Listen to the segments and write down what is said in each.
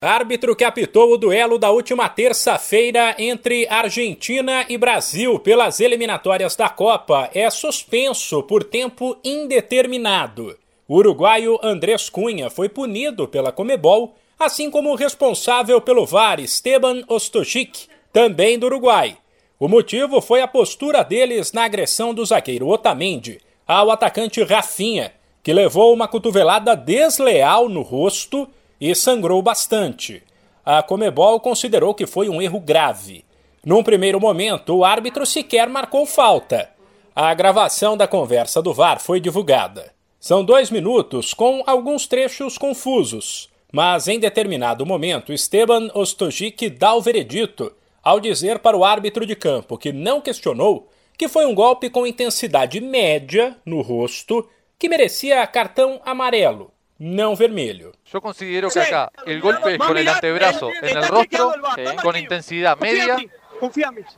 Árbitro que apitou o duelo da última terça-feira entre Argentina e Brasil pelas eliminatórias da Copa é suspenso por tempo indeterminado. O uruguaio Andrés Cunha foi punido pela Comebol, assim como o responsável pelo VAR Esteban Ostojic, também do Uruguai. O motivo foi a postura deles na agressão do zagueiro Otamendi ao atacante Rafinha, que levou uma cotovelada desleal no rosto e sangrou bastante. A Comebol considerou que foi um erro grave. Num primeiro momento, o árbitro sequer marcou falta. A gravação da conversa do VAR foi divulgada. São dois minutos com alguns trechos confusos, mas em determinado momento Esteban Ostojic dá o veredito ao dizer para o árbitro de campo que não questionou que foi um golpe com intensidade média no rosto que merecia cartão amarelo no vermelho. Yo considero que acá el golpe es con el antebrazo en el rostro, con intensidad media,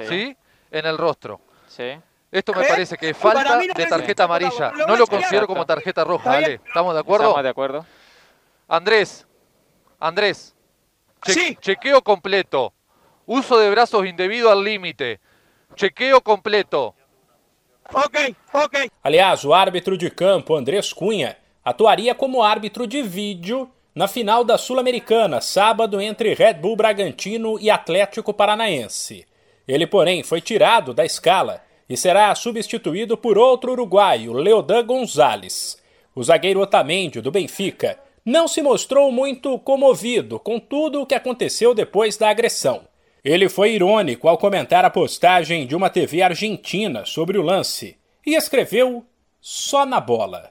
¿sí? En el rostro. Esto me parece que es falta de tarjeta amarilla. No lo considero como tarjeta roja, ¿vale? ¿Estamos de acuerdo? Estamos de acuerdo. Andrés, Andrés, chequeo completo. Uso de brazos indebido al límite. Chequeo completo. Ok, ok. Aliás, o árbitro de campo, Andrés Cunha, atuaria como árbitro de vídeo na final da Sul-Americana, sábado entre Red Bull Bragantino e Atlético Paranaense. Ele, porém, foi tirado da escala e será substituído por outro uruguaio, Leodan Gonzalez. O zagueiro Otamendi, do Benfica, não se mostrou muito comovido com tudo o que aconteceu depois da agressão. Ele foi irônico ao comentar a postagem de uma TV argentina sobre o lance e escreveu só na bola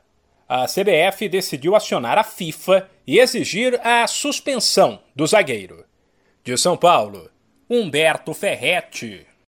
a CBF decidiu acionar a FIFA e exigir a suspensão do zagueiro. De São Paulo, Humberto Ferretti.